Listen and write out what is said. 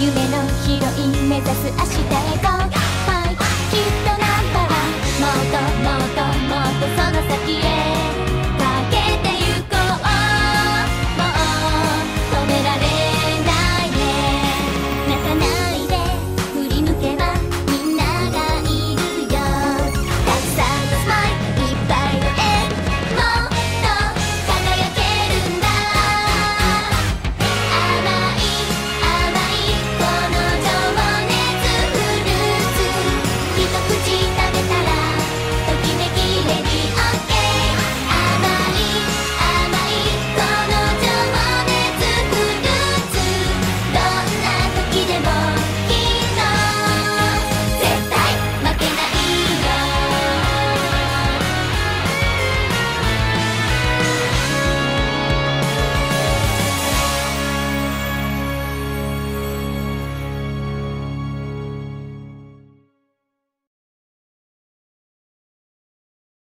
夢のヒロイン目指す明日へ GO!